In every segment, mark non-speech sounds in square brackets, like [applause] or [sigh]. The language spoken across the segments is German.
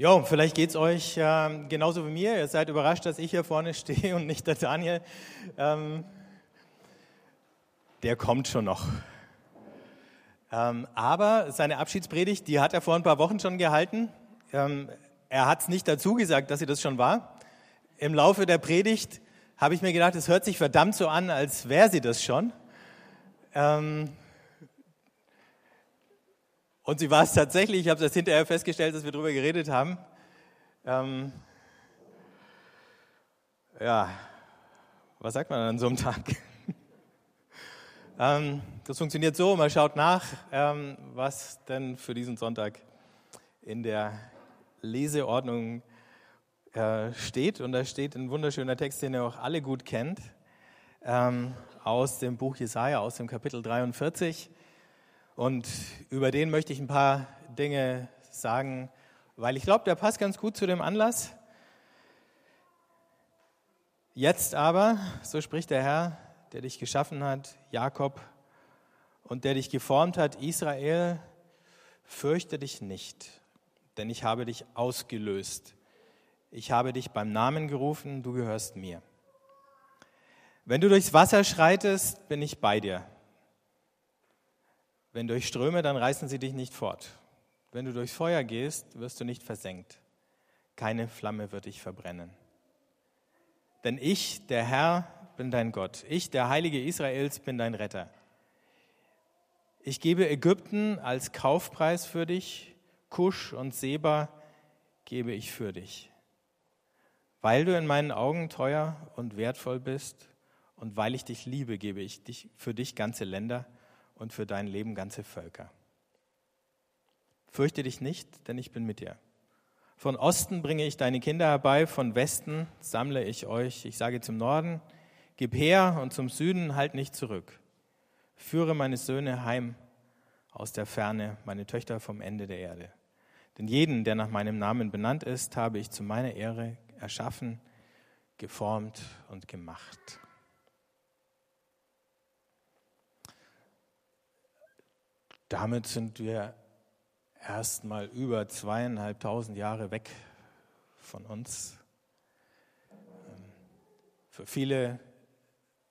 Jo, vielleicht geht es euch äh, genauso wie mir. Ihr seid überrascht, dass ich hier vorne [laughs] stehe und nicht der Daniel. Ähm, der kommt schon noch. Ähm, aber seine Abschiedspredigt, die hat er vor ein paar Wochen schon gehalten. Ähm, er hat es nicht dazu gesagt, dass sie das schon war. Im Laufe der Predigt habe ich mir gedacht, es hört sich verdammt so an, als wäre sie das schon. Ähm, und sie war es tatsächlich. Ich habe das hinterher festgestellt, dass wir darüber geredet haben. Ähm, ja, was sagt man an so einem Tag? [laughs] ähm, das funktioniert so, man schaut nach, ähm, was denn für diesen Sonntag in der Leseordnung äh, steht. Und da steht ein wunderschöner Text, den ihr auch alle gut kennt, ähm, aus dem Buch Jesaja, aus dem Kapitel 43. Und über den möchte ich ein paar Dinge sagen, weil ich glaube, der passt ganz gut zu dem Anlass. Jetzt aber, so spricht der Herr, der dich geschaffen hat, Jakob, und der dich geformt hat, Israel, fürchte dich nicht, denn ich habe dich ausgelöst. Ich habe dich beim Namen gerufen, du gehörst mir. Wenn du durchs Wasser schreitest, bin ich bei dir. Wenn durch Ströme, dann reißen sie dich nicht fort. Wenn du durchs Feuer gehst, wirst du nicht versenkt. Keine Flamme wird dich verbrennen. Denn ich, der Herr, bin dein Gott. Ich, der Heilige Israels, bin dein Retter. Ich gebe Ägypten als Kaufpreis für dich, Kusch und Seba gebe ich für dich. Weil du in meinen Augen teuer und wertvoll bist und weil ich dich liebe, gebe ich dich für dich ganze Länder und für dein Leben ganze Völker. Fürchte dich nicht, denn ich bin mit dir. Von Osten bringe ich deine Kinder herbei, von Westen sammle ich euch. Ich sage zum Norden, gib her und zum Süden halt nicht zurück. Führe meine Söhne heim aus der Ferne, meine Töchter vom Ende der Erde. Denn jeden, der nach meinem Namen benannt ist, habe ich zu meiner Ehre erschaffen, geformt und gemacht. Damit sind wir erstmal über zweieinhalbtausend Jahre weg von uns. Ähm, für viele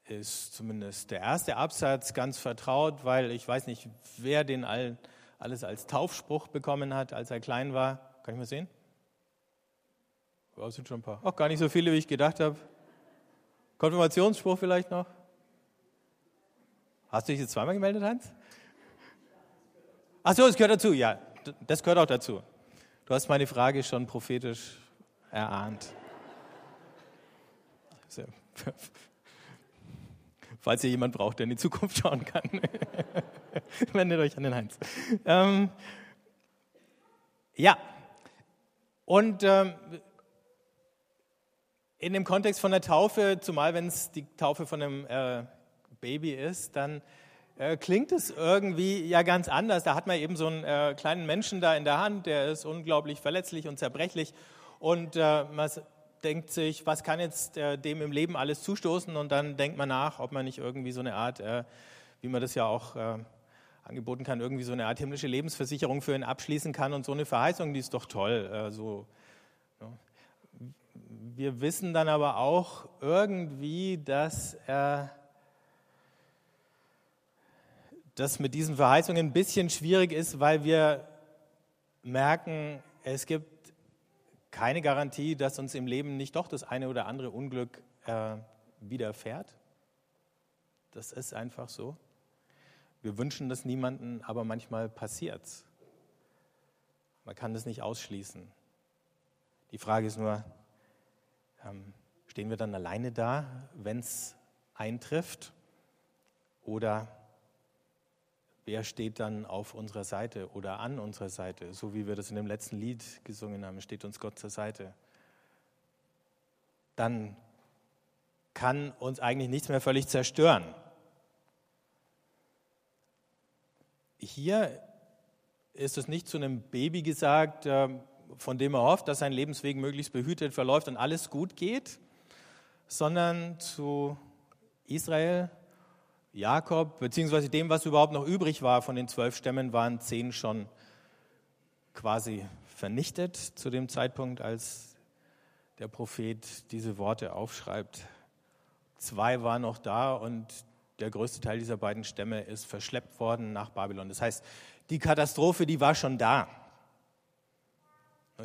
ist zumindest der erste Absatz ganz vertraut, weil ich weiß nicht, wer den alles als Taufspruch bekommen hat, als er klein war. Kann ich mal sehen? Ja, sind schon ein paar. Auch gar nicht so viele, wie ich gedacht habe. Konfirmationsspruch vielleicht noch? Hast du dich jetzt zweimal gemeldet, Hans? Ach so, das gehört dazu, ja. Das gehört auch dazu. Du hast meine Frage schon prophetisch erahnt. [laughs] Falls ihr jemand braucht, der in die Zukunft schauen kann, [laughs] wendet euch an den Heinz. Ähm, ja, und ähm, in dem Kontext von der Taufe, zumal wenn es die Taufe von einem äh, Baby ist, dann äh, klingt es irgendwie ja ganz anders. Da hat man eben so einen äh, kleinen Menschen da in der Hand, der ist unglaublich verletzlich und zerbrechlich und äh, man denkt sich, was kann jetzt äh, dem im Leben alles zustoßen und dann denkt man nach, ob man nicht irgendwie so eine Art, äh, wie man das ja auch angeboten kann, irgendwie so eine Art himmlische Lebensversicherung für ihn abschließen kann und so eine Verheißung, die ist doch toll. so, ja. Wir wissen dann aber auch irgendwie, dass er das mit diesen Verheißungen ein bisschen schwierig ist, weil wir merken, es gibt keine Garantie, dass uns im Leben nicht doch das eine oder andere Unglück äh, widerfährt. Das ist einfach so. Wir wünschen das niemanden, aber manchmal passiert es. Man kann das nicht ausschließen. Die Frage ist nur, ähm, stehen wir dann alleine da, wenn es eintrifft? Oder wer steht dann auf unserer Seite oder an unserer Seite? So wie wir das in dem letzten Lied gesungen haben, steht uns Gott zur Seite. Dann kann uns eigentlich nichts mehr völlig zerstören. Hier ist es nicht zu einem Baby gesagt, ähm, von dem er hofft, dass sein Lebensweg möglichst behütet verläuft und alles gut geht, sondern zu Israel, Jakob, beziehungsweise dem, was überhaupt noch übrig war von den zwölf Stämmen, waren zehn schon quasi vernichtet zu dem Zeitpunkt, als der Prophet diese Worte aufschreibt. Zwei waren noch da und der größte Teil dieser beiden Stämme ist verschleppt worden nach Babylon. Das heißt, die Katastrophe, die war schon da.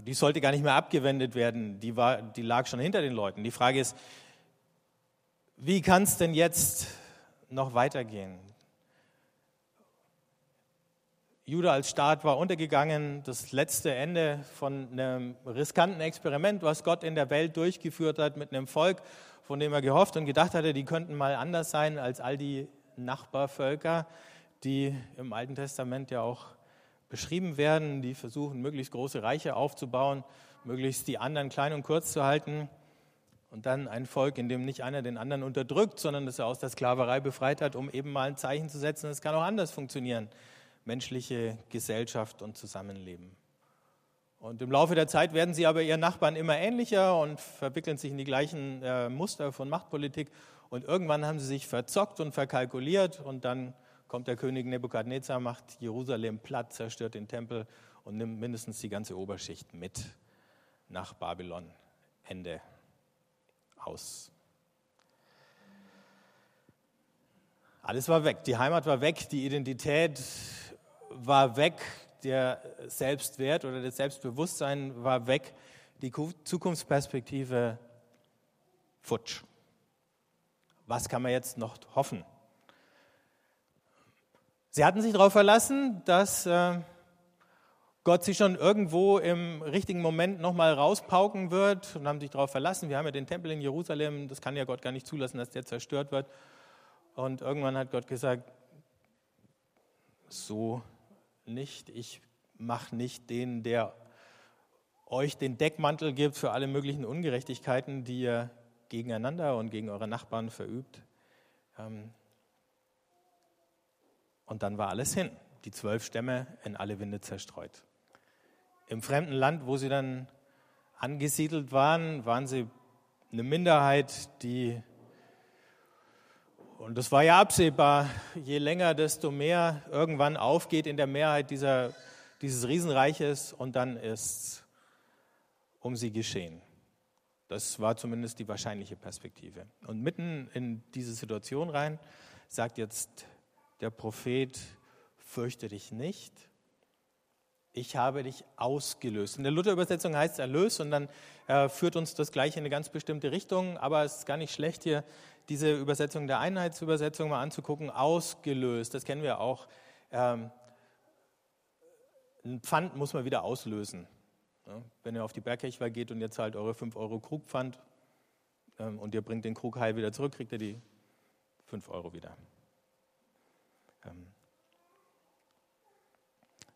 Die sollte gar nicht mehr abgewendet werden, die, war, die lag schon hinter den Leuten. Die Frage ist, wie kann es denn jetzt noch weitergehen? Juda als Staat war untergegangen, das letzte Ende von einem riskanten Experiment, was Gott in der Welt durchgeführt hat mit einem Volk, von dem er gehofft und gedacht hatte, die könnten mal anders sein als all die Nachbarvölker, die im Alten Testament ja auch beschrieben werden, die versuchen, möglichst große Reiche aufzubauen, möglichst die anderen klein und kurz zu halten. Und dann ein Volk, in dem nicht einer den anderen unterdrückt, sondern das er aus der Sklaverei befreit hat, um eben mal ein Zeichen zu setzen. Es kann auch anders funktionieren menschliche Gesellschaft und Zusammenleben. Und im Laufe der Zeit werden sie aber ihren Nachbarn immer ähnlicher und verwickeln sich in die gleichen äh, Muster von Machtpolitik. Und irgendwann haben sie sich verzockt und verkalkuliert und dann kommt der König Nebukadnezar, macht Jerusalem platt, zerstört den Tempel und nimmt mindestens die ganze Oberschicht mit nach Babylon. Ende aus. Alles war weg. Die Heimat war weg, die Identität war weg, der Selbstwert oder das Selbstbewusstsein war weg, die Zukunftsperspektive futsch. Was kann man jetzt noch hoffen? Sie hatten sich darauf verlassen, dass äh, Gott sie schon irgendwo im richtigen Moment nochmal rauspauken wird und haben sich darauf verlassen. Wir haben ja den Tempel in Jerusalem, das kann ja Gott gar nicht zulassen, dass der zerstört wird. Und irgendwann hat Gott gesagt, so nicht. Ich mache nicht den, der euch den Deckmantel gibt für alle möglichen Ungerechtigkeiten, die ihr gegeneinander und gegen eure Nachbarn verübt. Ähm, und dann war alles hin. Die zwölf Stämme in alle Winde zerstreut. Im fremden Land, wo sie dann angesiedelt waren, waren sie eine Minderheit, die und das war ja absehbar, je länger, desto mehr irgendwann aufgeht in der Mehrheit dieser, dieses Riesenreiches und dann ist um sie geschehen. Das war zumindest die wahrscheinliche Perspektive. Und mitten in diese Situation rein sagt jetzt der Prophet, fürchte dich nicht, ich habe dich ausgelöst. In der Luther-Übersetzung heißt es erlöst und dann äh, führt uns das gleich in eine ganz bestimmte Richtung, aber es ist gar nicht schlecht hier diese Übersetzung der Einheitsübersetzung mal anzugucken, ausgelöst, das kennen wir auch. Ähm, ein Pfand muss man wieder auslösen. Ja, wenn ihr auf die Bergkirchweih geht und ihr zahlt eure 5 Euro Krugpfand ähm, und ihr bringt den Krug heil wieder zurück, kriegt ihr die 5 Euro wieder. Ähm,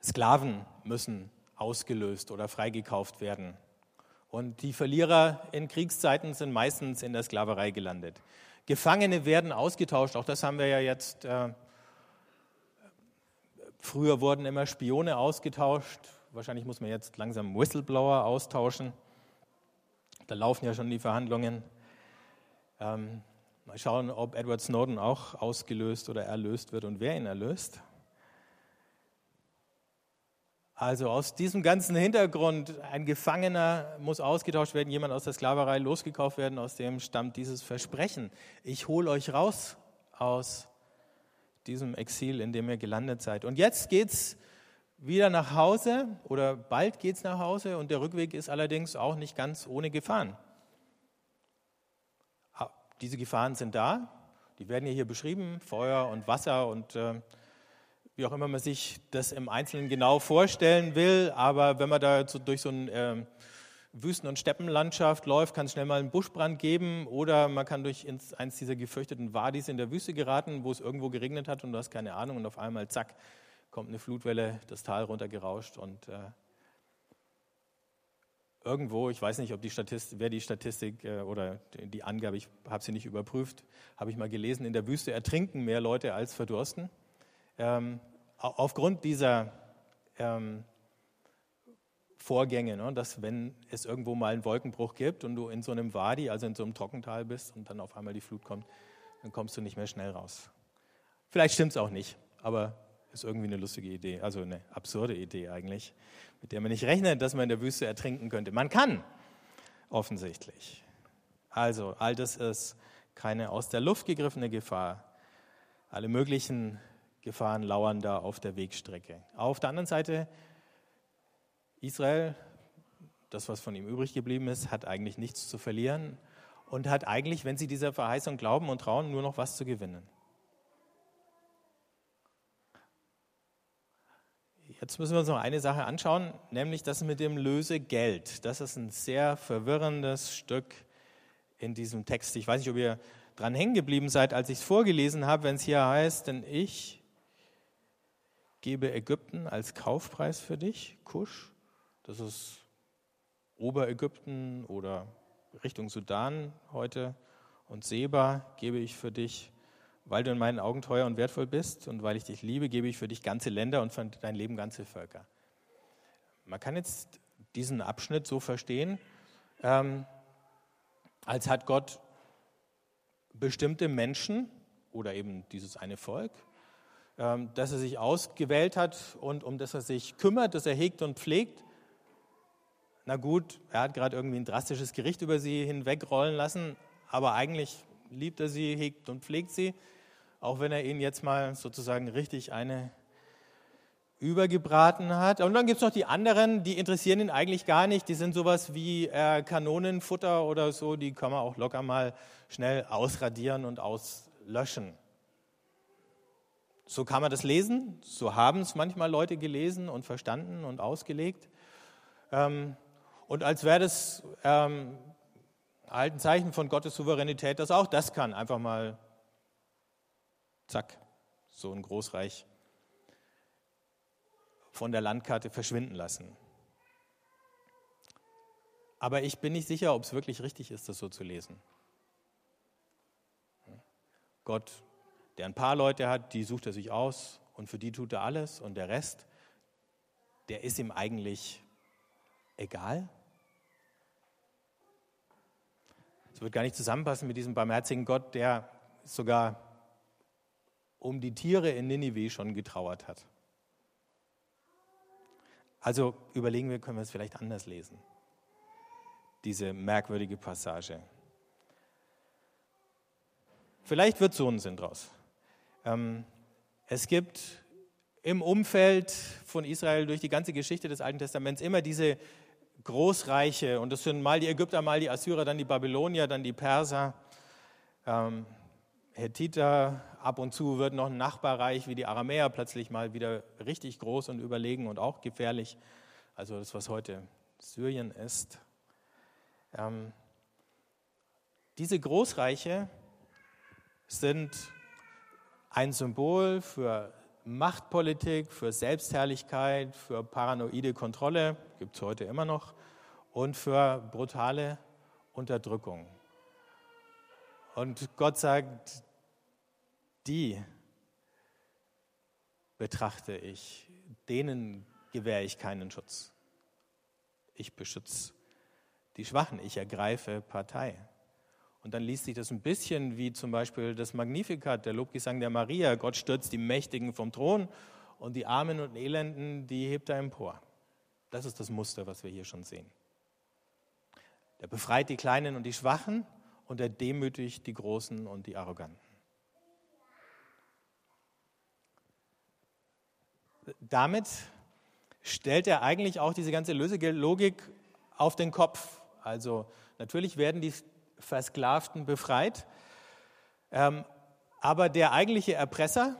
Sklaven müssen ausgelöst oder freigekauft werden. Und die Verlierer in Kriegszeiten sind meistens in der Sklaverei gelandet. Gefangene werden ausgetauscht. Auch das haben wir ja jetzt. Äh, früher wurden immer Spione ausgetauscht. Wahrscheinlich muss man jetzt langsam Whistleblower austauschen. Da laufen ja schon die Verhandlungen. Ähm, mal schauen, ob Edward Snowden auch ausgelöst oder erlöst wird und wer ihn erlöst. Also aus diesem ganzen Hintergrund, ein Gefangener muss ausgetauscht werden, jemand aus der Sklaverei losgekauft werden, aus dem stammt dieses Versprechen. Ich hole euch raus aus diesem Exil, in dem ihr gelandet seid. Und jetzt geht es wieder nach Hause oder bald geht es nach Hause und der Rückweg ist allerdings auch nicht ganz ohne Gefahren. Ah, diese Gefahren sind da, die werden hier beschrieben, Feuer und Wasser und äh, wie auch immer man sich das im Einzelnen genau vorstellen will. Aber wenn man da durch so eine äh, Wüsten- und Steppenlandschaft läuft, kann es schnell mal einen Buschbrand geben oder man kann durch ins, eins dieser gefürchteten Wadis in der Wüste geraten, wo es irgendwo geregnet hat und du hast keine Ahnung und auf einmal, zack, kommt eine Flutwelle das Tal runtergerauscht und äh, irgendwo, ich weiß nicht, ob die Statistik, wer die Statistik äh, oder die Angabe, ich habe sie nicht überprüft, habe ich mal gelesen, in der Wüste ertrinken mehr Leute als verdursten ähm, aufgrund dieser ähm, Vorgänge, ne, dass wenn es irgendwo mal einen Wolkenbruch gibt und du in so einem Wadi, also in so einem Trockental bist und dann auf einmal die Flut kommt, dann kommst du nicht mehr schnell raus. Vielleicht stimmt es auch nicht, aber ist irgendwie eine lustige Idee, also eine absurde Idee eigentlich, mit der man nicht rechnet, dass man in der Wüste ertrinken könnte. Man kann, offensichtlich. Also, all das ist keine aus der Luft gegriffene Gefahr. Alle möglichen Gefahren lauern da auf der Wegstrecke. Auf der anderen Seite, Israel, das, was von ihm übrig geblieben ist, hat eigentlich nichts zu verlieren und hat eigentlich, wenn sie dieser Verheißung glauben und trauen, nur noch was zu gewinnen. Jetzt müssen wir uns noch eine Sache anschauen, nämlich das mit dem Lösegeld. Das ist ein sehr verwirrendes Stück in diesem Text. Ich weiß nicht, ob ihr dran hängen geblieben seid, als ich es vorgelesen habe, wenn es hier heißt, denn ich gebe Ägypten als Kaufpreis für dich, Kusch. Das ist Oberägypten oder Richtung Sudan heute. Und Seba gebe ich für dich weil du in meinen Augen teuer und wertvoll bist und weil ich dich liebe, gebe ich für dich ganze Länder und für dein Leben ganze Völker. Man kann jetzt diesen Abschnitt so verstehen, ähm, als hat Gott bestimmte Menschen oder eben dieses eine Volk, das er sich ausgewählt hat und um das er sich kümmert, das er hegt und pflegt. Na gut, er hat gerade irgendwie ein drastisches Gericht über sie hinwegrollen lassen, aber eigentlich liebt er sie, hegt und pflegt sie auch wenn er ihnen jetzt mal sozusagen richtig eine übergebraten hat. Und dann gibt es noch die anderen, die interessieren ihn eigentlich gar nicht. Die sind sowas wie äh, Kanonenfutter oder so, die kann man auch locker mal schnell ausradieren und auslöschen. So kann man das lesen, so haben es manchmal Leute gelesen und verstanden und ausgelegt. Ähm, und als wäre das ähm, alten Zeichen von Gottes Souveränität, dass auch das kann, einfach mal zack, so ein Großreich von der Landkarte verschwinden lassen. Aber ich bin nicht sicher, ob es wirklich richtig ist, das so zu lesen. Gott, der ein paar Leute hat, die sucht er sich aus und für die tut er alles und der Rest, der ist ihm eigentlich egal. Es wird gar nicht zusammenpassen mit diesem barmherzigen Gott, der sogar um die Tiere in Ninive schon getrauert hat. Also überlegen wir, können wir es vielleicht anders lesen, diese merkwürdige Passage. Vielleicht wird so ein Sinn draus. Ähm, es gibt im Umfeld von Israel durch die ganze Geschichte des Alten Testaments immer diese Großreiche, und das sind mal die Ägypter, mal die Assyrer, dann die Babylonier, dann die Perser. Ähm, Hethiter, ab und zu wird noch ein Nachbarreich wie die Aramäer plötzlich mal wieder richtig groß und überlegen und auch gefährlich. Also das, was heute Syrien ist. Ähm, diese Großreiche sind ein Symbol für Machtpolitik, für Selbstherrlichkeit, für paranoide Kontrolle, gibt es heute immer noch, und für brutale Unterdrückung. Und Gott sagt, die betrachte ich, denen gewähre ich keinen Schutz. Ich beschütze die Schwachen, ich ergreife Partei. Und dann liest sich das ein bisschen wie zum Beispiel das Magnificat, der Lobgesang der Maria. Gott stürzt die Mächtigen vom Thron und die Armen und Elenden, die hebt er empor. Das ist das Muster, was wir hier schon sehen. Der befreit die Kleinen und die Schwachen und er demütigt die Großen und die Arroganten. damit stellt er eigentlich auch diese ganze Lösegeldlogik auf den Kopf. Also natürlich werden die Versklavten befreit, ähm, aber der eigentliche Erpresser,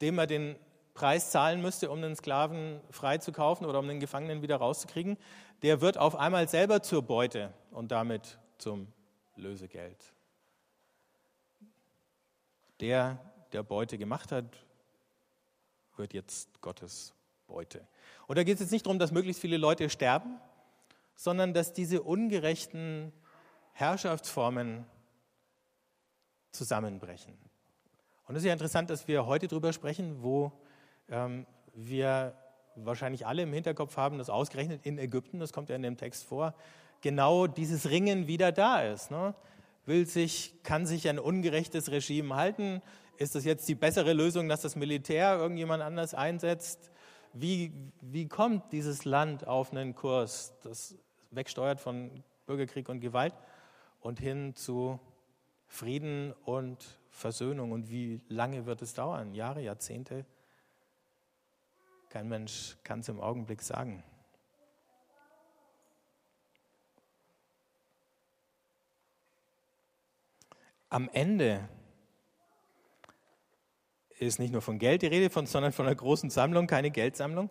dem er den Preis zahlen müsste, um den Sklaven frei zu kaufen oder um den Gefangenen wieder rauszukriegen, der wird auf einmal selber zur Beute und damit zum Lösegeld. Der, der Beute gemacht hat, wird jetzt Gottes Beute. Und da geht es jetzt nicht darum, dass möglichst viele Leute sterben, sondern dass diese ungerechten Herrschaftsformen zusammenbrechen. Und es ist ja interessant, dass wir heute darüber sprechen, wo ähm, wir wahrscheinlich alle im Hinterkopf haben, dass ausgerechnet in Ägypten, das kommt ja in dem Text vor, genau dieses Ringen wieder da ist. Ne? Will sich, kann sich ein ungerechtes Regime halten? ist das jetzt die bessere Lösung, dass das Militär irgendjemand anders einsetzt? Wie, wie kommt dieses Land auf einen Kurs, das wegsteuert von Bürgerkrieg und Gewalt und hin zu Frieden und Versöhnung? Und wie lange wird es dauern? Jahre, Jahrzehnte? Kein Mensch kann es im Augenblick sagen. Am Ende ist nicht nur von Geld die Rede, sondern von einer großen Sammlung, keine Geldsammlung,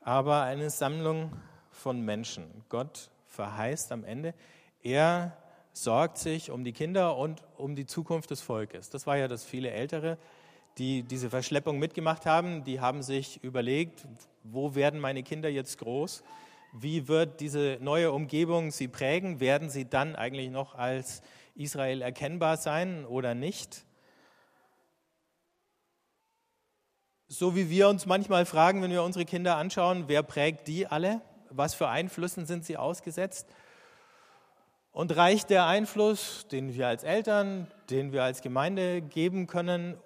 aber eine Sammlung von Menschen. Gott verheißt am Ende, er sorgt sich um die Kinder und um die Zukunft des Volkes. Das war ja das viele Ältere, die diese Verschleppung mitgemacht haben, die haben sich überlegt, wo werden meine Kinder jetzt groß? Wie wird diese neue Umgebung sie prägen? Werden sie dann eigentlich noch als Israel erkennbar sein oder nicht? So wie wir uns manchmal fragen, wenn wir unsere Kinder anschauen, wer prägt die alle? Was für Einflüssen sind sie ausgesetzt? Und reicht der Einfluss, den wir als Eltern, den wir als Gemeinde geben können,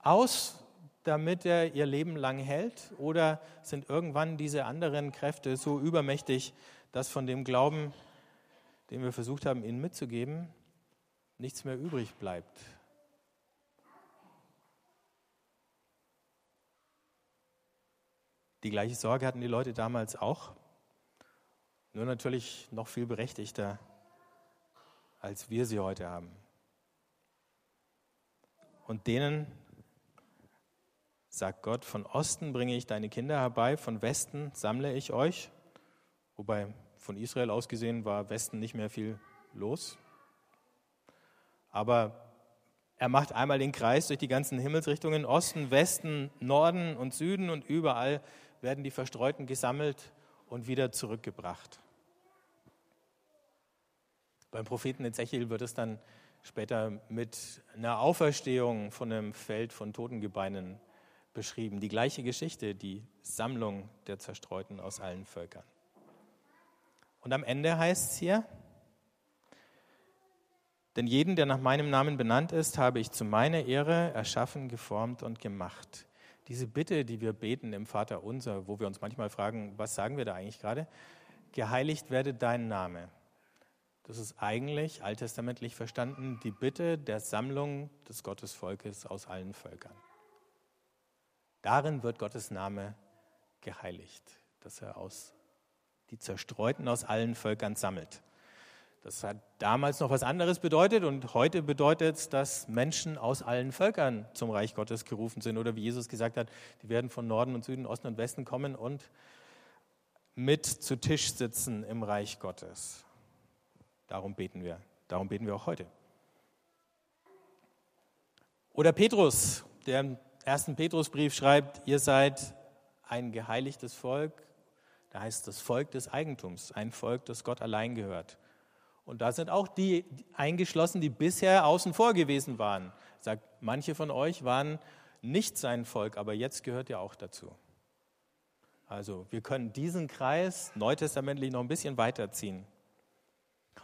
aus, damit er ihr Leben lang hält? Oder sind irgendwann diese anderen Kräfte so übermächtig, dass von dem Glauben, den wir versucht haben, ihnen mitzugeben, nichts mehr übrig bleibt? Die gleiche Sorge hatten die Leute damals auch, nur natürlich noch viel berechtigter, als wir sie heute haben. Und denen sagt Gott, von Osten bringe ich deine Kinder herbei, von Westen sammle ich euch. Wobei von Israel aus gesehen war Westen nicht mehr viel los. Aber er macht einmal den Kreis durch die ganzen Himmelsrichtungen, Osten, Westen, Norden und Süden und überall werden die Verstreuten gesammelt und wieder zurückgebracht. Beim Propheten Ezechiel wird es dann später mit einer Auferstehung von einem Feld von Totengebeinen beschrieben. Die gleiche Geschichte, die Sammlung der Zerstreuten aus allen Völkern. Und am Ende heißt es hier, denn jeden, der nach meinem Namen benannt ist, habe ich zu meiner Ehre erschaffen, geformt und gemacht. Diese Bitte, die wir beten im Vater unser, wo wir uns manchmal fragen, was sagen wir da eigentlich gerade? Geheiligt werde dein Name. Das ist eigentlich alttestamentlich verstanden die Bitte der Sammlung des Gottesvolkes aus allen Völkern. Darin wird Gottes Name geheiligt, dass er aus die Zerstreuten aus allen Völkern sammelt. Das hat damals noch was anderes bedeutet und heute bedeutet es, dass Menschen aus allen Völkern zum Reich Gottes gerufen sind oder wie Jesus gesagt hat, die werden von Norden und Süden, Osten und Westen kommen und mit zu Tisch sitzen im Reich Gottes. Darum beten wir. Darum beten wir auch heute. Oder Petrus, der im ersten Petrusbrief schreibt, ihr seid ein geheiligtes Volk, da heißt das Volk des Eigentums, ein Volk, das Gott allein gehört. Und da sind auch die eingeschlossen, die bisher außen vor gewesen waren. Sagt, manche von euch waren nicht sein Volk, aber jetzt gehört ihr auch dazu. Also wir können diesen Kreis neutestamentlich noch ein bisschen weiterziehen.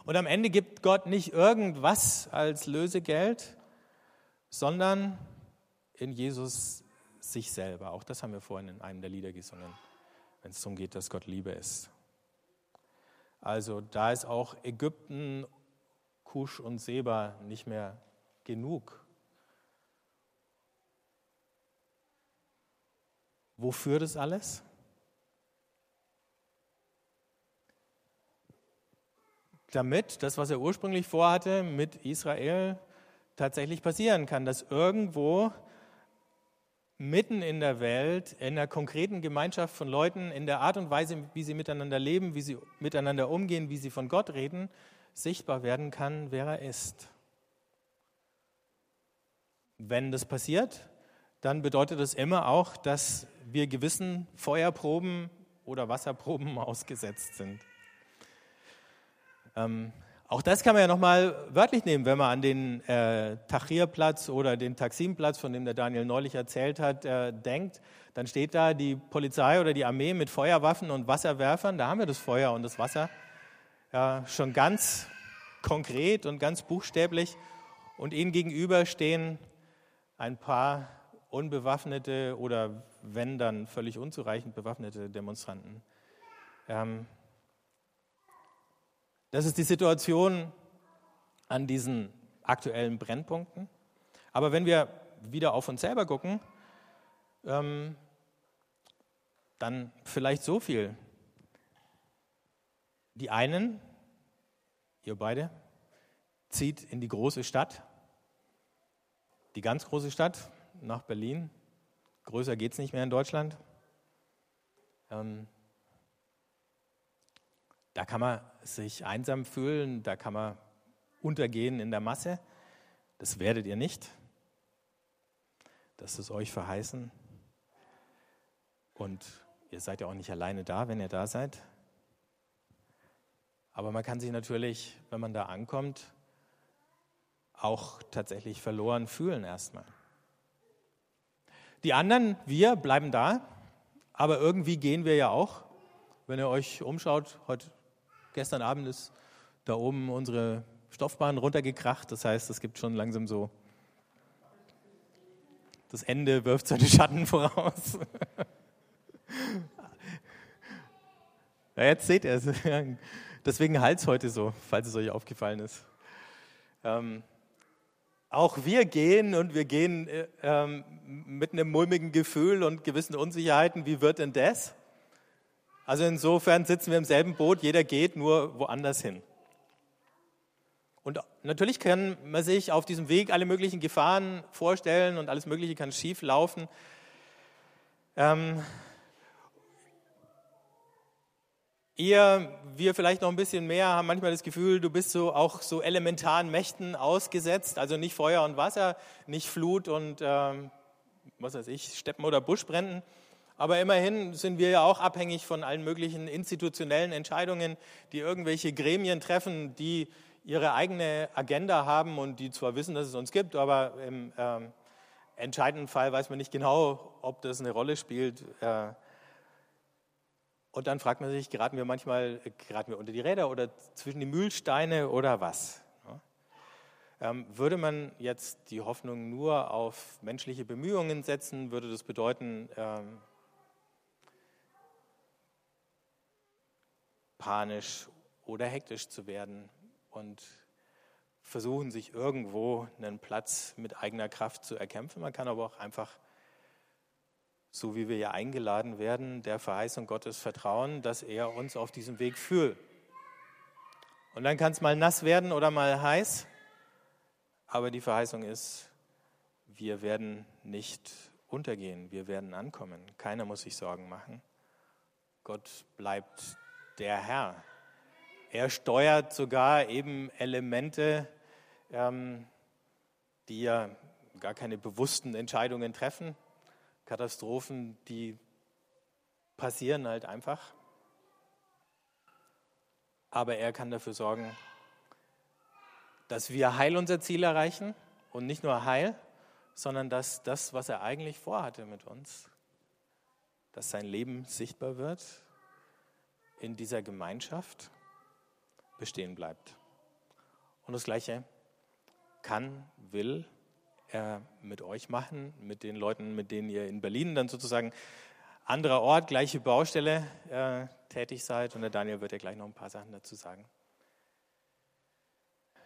Und am Ende gibt Gott nicht irgendwas als Lösegeld, sondern in Jesus sich selber. Auch das haben wir vorhin in einem der Lieder gesungen, wenn es darum geht, dass Gott Liebe ist. Also da ist auch Ägypten, Kusch und Seba nicht mehr genug. Wofür das alles? Damit das, was er ursprünglich vorhatte mit Israel, tatsächlich passieren kann, dass irgendwo mitten in der Welt, in einer konkreten Gemeinschaft von Leuten, in der Art und Weise, wie sie miteinander leben, wie sie miteinander umgehen, wie sie von Gott reden, sichtbar werden kann, wer er ist. Wenn das passiert, dann bedeutet das immer auch, dass wir gewissen Feuerproben oder Wasserproben [laughs] ausgesetzt sind. Ähm, auch das kann man ja nochmal wörtlich nehmen, wenn man an den äh, Tahrirplatz oder den Taksimplatz, von dem der Daniel neulich erzählt hat, äh, denkt. Dann steht da die Polizei oder die Armee mit Feuerwaffen und Wasserwerfern. Da haben wir das Feuer und das Wasser ja, schon ganz konkret und ganz buchstäblich. Und ihnen gegenüber stehen ein paar unbewaffnete oder wenn dann völlig unzureichend bewaffnete Demonstranten. Ähm, das ist die Situation an diesen aktuellen Brennpunkten. Aber wenn wir wieder auf uns selber gucken, ähm, dann vielleicht so viel. Die einen, ihr beide, zieht in die große Stadt, die ganz große Stadt nach Berlin. Größer geht es nicht mehr in Deutschland. Ähm, da kann man sich einsam fühlen, da kann man untergehen in der Masse. Das werdet ihr nicht. Das ist euch verheißen. Und ihr seid ja auch nicht alleine da, wenn ihr da seid. Aber man kann sich natürlich, wenn man da ankommt, auch tatsächlich verloren fühlen erstmal. Die anderen, wir, bleiben da, aber irgendwie gehen wir ja auch. Wenn ihr euch umschaut, heute, gestern Abend ist da oben unsere Stoffbahn runtergekracht. Das heißt, es gibt schon langsam so, das Ende wirft seine Schatten [laughs] voraus. ja, jetzt seht ihr es. [laughs] Deswegen es heute so, falls es euch aufgefallen ist. Ähm, auch wir gehen und wir gehen äh, ähm, mit einem mulmigen Gefühl und gewissen Unsicherheiten. Wie wird denn das? Also insofern sitzen wir im selben Boot, jeder geht nur woanders hin. Und natürlich kann man sich auf diesem Weg alle möglichen Gefahren vorstellen und alles Mögliche kann schief laufen. Ähm, Ihr, wir vielleicht noch ein bisschen mehr, haben manchmal das Gefühl, du bist so auch so elementaren Mächten ausgesetzt, also nicht Feuer und Wasser, nicht Flut und ähm, was weiß ich, Steppen oder Buschbränden. Aber immerhin sind wir ja auch abhängig von allen möglichen institutionellen Entscheidungen, die irgendwelche Gremien treffen, die ihre eigene Agenda haben und die zwar wissen, dass es uns gibt, aber im ähm, entscheidenden Fall weiß man nicht genau, ob das eine Rolle spielt. Äh, und dann fragt man sich, geraten wir manchmal, geraten wir unter die Räder oder zwischen die Mühlsteine oder was? Ähm, würde man jetzt die Hoffnung nur auf menschliche Bemühungen setzen, würde das bedeuten, panisch oder hektisch zu werden und versuchen, sich irgendwo einen Platz mit eigener Kraft zu erkämpfen. Man kann aber auch einfach so wie wir ja eingeladen werden, der Verheißung Gottes vertrauen, dass er uns auf diesem Weg führt. Und dann kann es mal nass werden oder mal heiß, aber die Verheißung ist, wir werden nicht untergehen, wir werden ankommen. Keiner muss sich Sorgen machen. Gott bleibt der Herr. Er steuert sogar eben Elemente, ähm, die ja gar keine bewussten Entscheidungen treffen, Katastrophen, die passieren halt einfach. Aber er kann dafür sorgen, dass wir heil unser Ziel erreichen und nicht nur heil, sondern dass das, was er eigentlich vorhatte mit uns, dass sein Leben sichtbar wird in dieser Gemeinschaft bestehen bleibt. Und das Gleiche kann, will er mit euch machen, mit den Leuten, mit denen ihr in Berlin dann sozusagen anderer Ort, gleiche Baustelle äh, tätig seid. Und der Daniel wird ja gleich noch ein paar Sachen dazu sagen.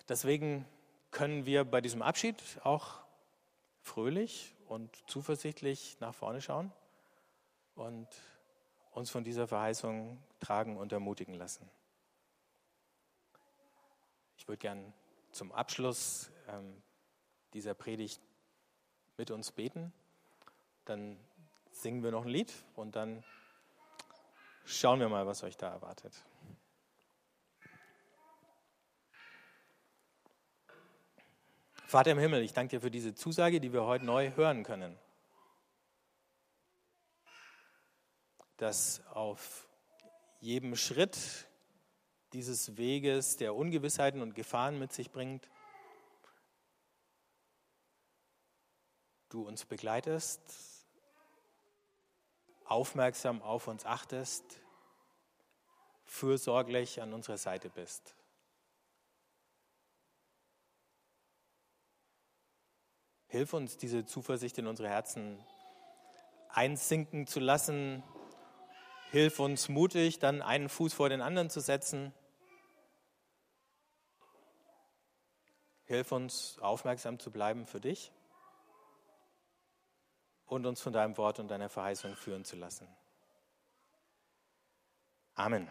Deswegen können wir bei diesem Abschied auch fröhlich und zuversichtlich nach vorne schauen und uns von dieser Verheißung tragen und ermutigen lassen. Ich würde gern zum Abschluss ähm, dieser Predigt mit uns beten. Dann singen wir noch ein Lied und dann schauen wir mal, was euch da erwartet. Vater im Himmel, ich danke dir für diese Zusage, die wir heute neu hören können. Dass auf jedem Schritt dieses Weges, der Ungewissheiten und Gefahren mit sich bringt, du uns begleitest, aufmerksam auf uns achtest, fürsorglich an unserer Seite bist. Hilf uns, diese Zuversicht in unsere Herzen einsinken zu lassen. Hilf uns mutig, dann einen Fuß vor den anderen zu setzen. Hilf uns, aufmerksam zu bleiben für dich und uns von deinem Wort und deiner Verheißung führen zu lassen. Amen.